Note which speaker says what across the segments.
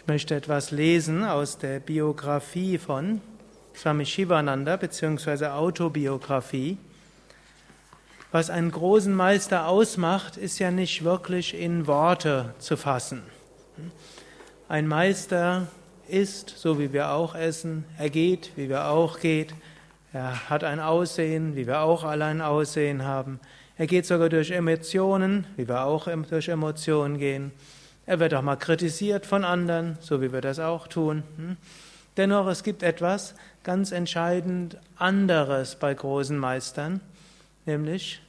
Speaker 1: Ich möchte etwas lesen aus der Biografie von Swami Shivananda beziehungsweise Autobiografie. Was einen großen Meister ausmacht, ist ja nicht wirklich in Worte zu fassen. Ein Meister isst, so wie wir auch essen, er geht, wie wir auch geht, er hat ein Aussehen, wie wir auch alle ein Aussehen haben, er geht sogar durch Emotionen, wie wir auch durch Emotionen gehen. Er wird auch mal kritisiert von anderen, so wie wir das auch tun. Hm? Dennoch, es gibt etwas ganz entscheidend anderes bei großen Meistern, nämlich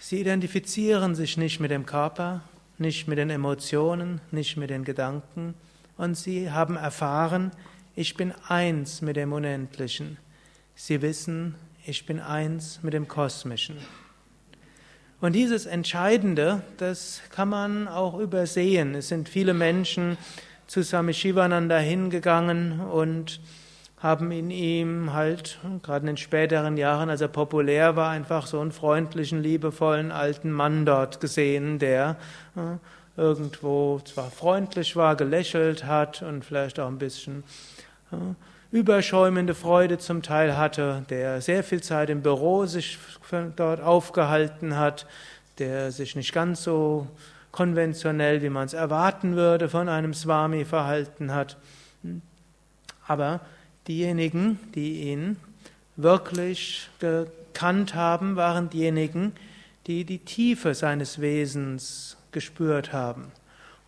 Speaker 1: sie identifizieren sich nicht mit dem Körper, nicht mit den Emotionen, nicht mit den Gedanken und sie haben erfahren, ich bin eins mit dem Unendlichen. Sie wissen, ich bin eins mit dem Kosmischen. Und dieses Entscheidende, das kann man auch übersehen. Es sind viele Menschen zu Swami Shivananda hingegangen und haben in ihm halt, gerade in den späteren Jahren, als er populär war, einfach so einen freundlichen, liebevollen alten Mann dort gesehen, der äh, irgendwo zwar freundlich war, gelächelt hat und vielleicht auch ein bisschen äh, überschäumende Freude zum Teil hatte, der sehr viel Zeit im Büro sich dort aufgehalten hat, der sich nicht ganz so konventionell, wie man es erwarten würde, von einem Swami verhalten hat. Aber diejenigen, die ihn wirklich gekannt haben, waren diejenigen, die die Tiefe seines Wesens gespürt haben.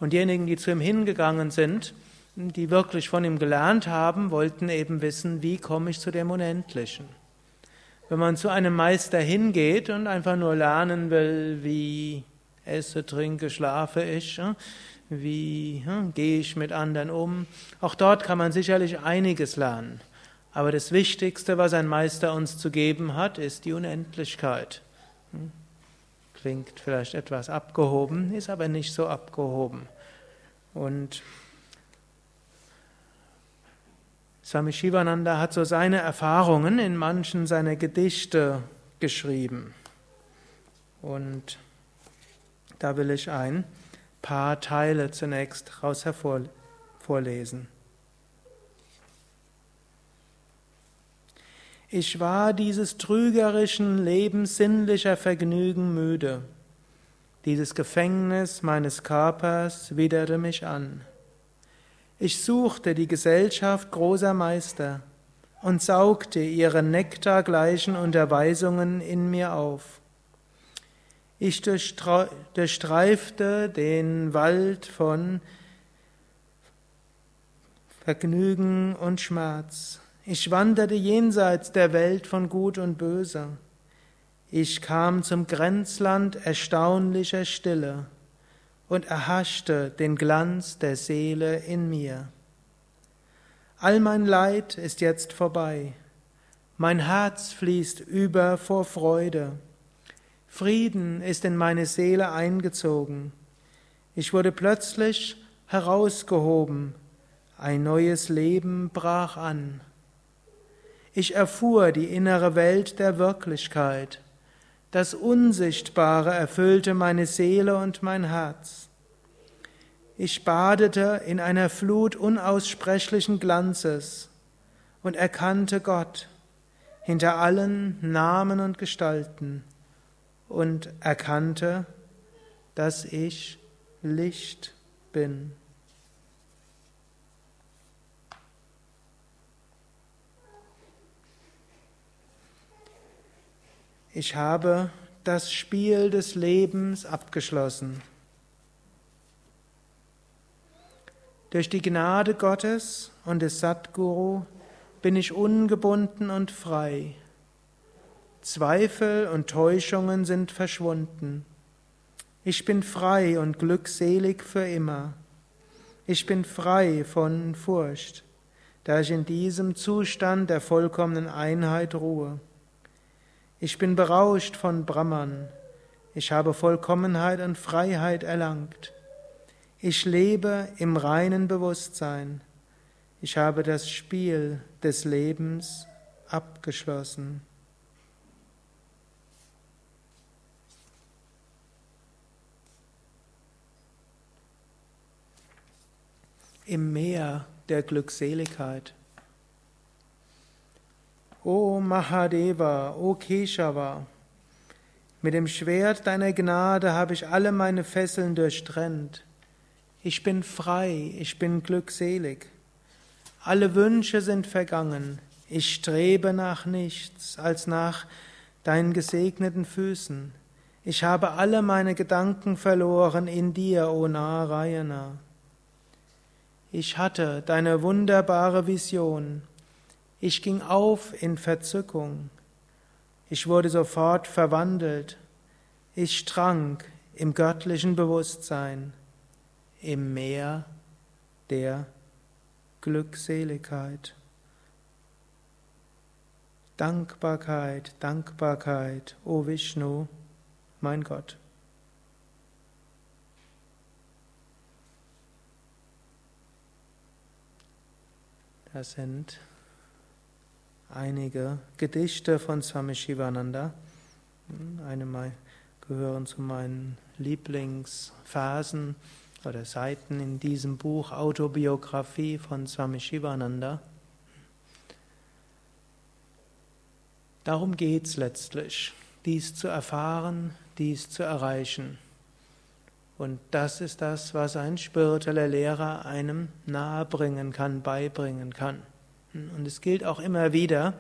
Speaker 1: Und diejenigen, die zu ihm hingegangen sind, die wirklich von ihm gelernt haben, wollten eben wissen, wie komme ich zu dem Unendlichen. Wenn man zu einem Meister hingeht und einfach nur lernen will, wie esse, trinke, schlafe ich, wie gehe ich mit anderen um, auch dort kann man sicherlich einiges lernen. Aber das Wichtigste, was ein Meister uns zu geben hat, ist die Unendlichkeit. Hm? Klingt vielleicht etwas abgehoben, ist aber nicht so abgehoben. Und Swami Shivananda hat so seine Erfahrungen in manchen seiner Gedichte geschrieben. Und da will ich ein paar Teile zunächst raus hervorlesen. Ich war dieses trügerischen Lebens sinnlicher Vergnügen müde. Dieses Gefängnis meines Körpers widerte mich an. Ich suchte die Gesellschaft großer Meister und saugte ihre nektargleichen Unterweisungen in mir auf. Ich durchstreifte den Wald von Vergnügen und Schmerz. Ich wanderte jenseits der Welt von Gut und Böse. Ich kam zum Grenzland erstaunlicher Stille und erhaschte den Glanz der Seele in mir. All mein Leid ist jetzt vorbei. Mein Herz fließt über vor Freude. Frieden ist in meine Seele eingezogen. Ich wurde plötzlich herausgehoben. Ein neues Leben brach an. Ich erfuhr die innere Welt der Wirklichkeit. Das Unsichtbare erfüllte meine Seele und mein Herz. Ich badete in einer Flut unaussprechlichen Glanzes und erkannte Gott hinter allen Namen und Gestalten und erkannte, dass ich Licht bin. Ich habe das Spiel des Lebens abgeschlossen. Durch die Gnade Gottes und des Satguru bin ich ungebunden und frei. Zweifel und Täuschungen sind verschwunden. Ich bin frei und glückselig für immer. Ich bin frei von Furcht, da ich in diesem Zustand der vollkommenen Einheit ruhe. Ich bin berauscht von Brahman. Ich habe Vollkommenheit und Freiheit erlangt. Ich lebe im reinen Bewusstsein. Ich habe das Spiel des Lebens abgeschlossen. im Meer der Glückseligkeit. O Mahadeva, o Keshava, mit dem Schwert deiner Gnade habe ich alle meine Fesseln durchtrennt. Ich bin frei, ich bin glückselig. Alle Wünsche sind vergangen. Ich strebe nach nichts als nach deinen gesegneten Füßen. Ich habe alle meine Gedanken verloren in dir, O Narayana. Ich hatte deine wunderbare Vision. Ich ging auf in Verzückung. Ich wurde sofort verwandelt. Ich trank im göttlichen Bewusstsein, im Meer der Glückseligkeit. Dankbarkeit, Dankbarkeit, o Vishnu, mein Gott. Das sind einige Gedichte von Swami Shivananda. Eine gehören zu meinen Lieblingsphasen oder Seiten in diesem Buch Autobiografie von Swami Shivananda. Darum geht es letztlich, dies zu erfahren, dies zu erreichen. Und das ist das, was ein spiritueller Lehrer einem nahebringen kann, beibringen kann. Und es gilt auch immer wieder,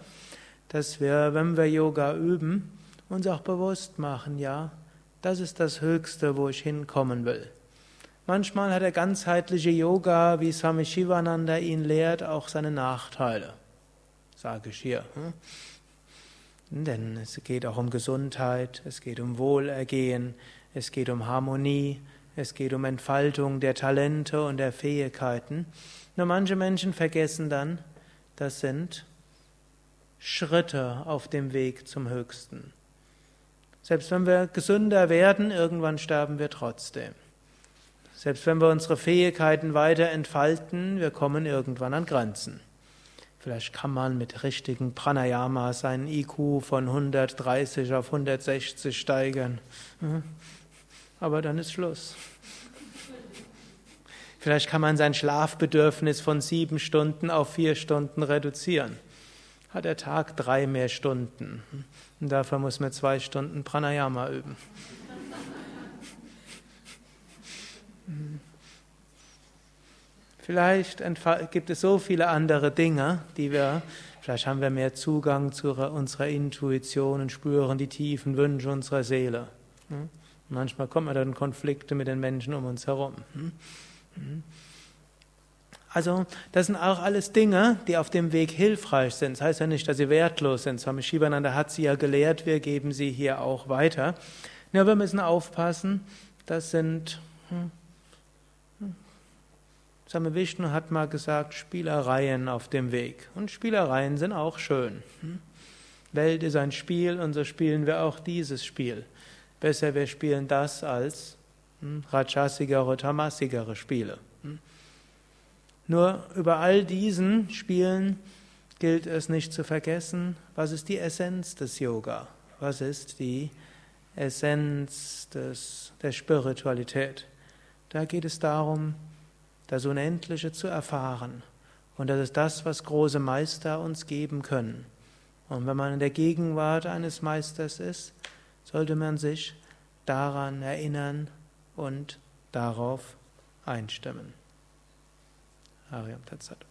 Speaker 1: dass wir, wenn wir Yoga üben, uns auch bewusst machen, ja, das ist das Höchste, wo ich hinkommen will. Manchmal hat der ganzheitliche Yoga, wie Swami Shivananda ihn lehrt, auch seine Nachteile. Sage ich hier. Hm? Denn es geht auch um Gesundheit, es geht um Wohlergehen, es geht um Harmonie, es geht um Entfaltung der Talente und der Fähigkeiten. Nur manche Menschen vergessen dann, das sind Schritte auf dem Weg zum Höchsten. Selbst wenn wir gesünder werden, irgendwann sterben wir trotzdem. Selbst wenn wir unsere Fähigkeiten weiter entfalten, wir kommen irgendwann an Grenzen. Vielleicht kann man mit richtigen Pranayama seinen IQ von 130 auf 160 steigern. Aber dann ist Schluss. Vielleicht kann man sein Schlafbedürfnis von sieben Stunden auf vier Stunden reduzieren. Hat der Tag drei mehr Stunden. Und dafür muss man zwei Stunden Pranayama üben. Vielleicht gibt es so viele andere Dinge, die wir, vielleicht haben wir mehr Zugang zu unserer Intuition und spüren die tiefen Wünsche unserer Seele. Hm? Manchmal kommen wir dann Konflikte mit den Menschen um uns herum. Hm? Hm? Also, das sind auch alles Dinge, die auf dem Weg hilfreich sind. Das heißt ja nicht, dass sie wertlos sind. Swami Shivananda hat sie ja gelehrt, wir geben sie hier auch weiter. Nur wir müssen aufpassen, das sind Same Vishnu hat mal gesagt, Spielereien auf dem Weg. Und Spielereien sind auch schön. Hm? Welt ist ein Spiel und so spielen wir auch dieses Spiel. Besser wir spielen das als hm, rajasigere oder tamasigere Spiele. Hm? Nur über all diesen Spielen gilt es nicht zu vergessen, was ist die Essenz des Yoga? Was ist die Essenz des, der Spiritualität? Da geht es darum, das Unendliche zu erfahren. Und das ist das, was große Meister uns geben können. Und wenn man in der Gegenwart eines Meisters ist, sollte man sich daran erinnern und darauf einstimmen. Ariam Tatsat.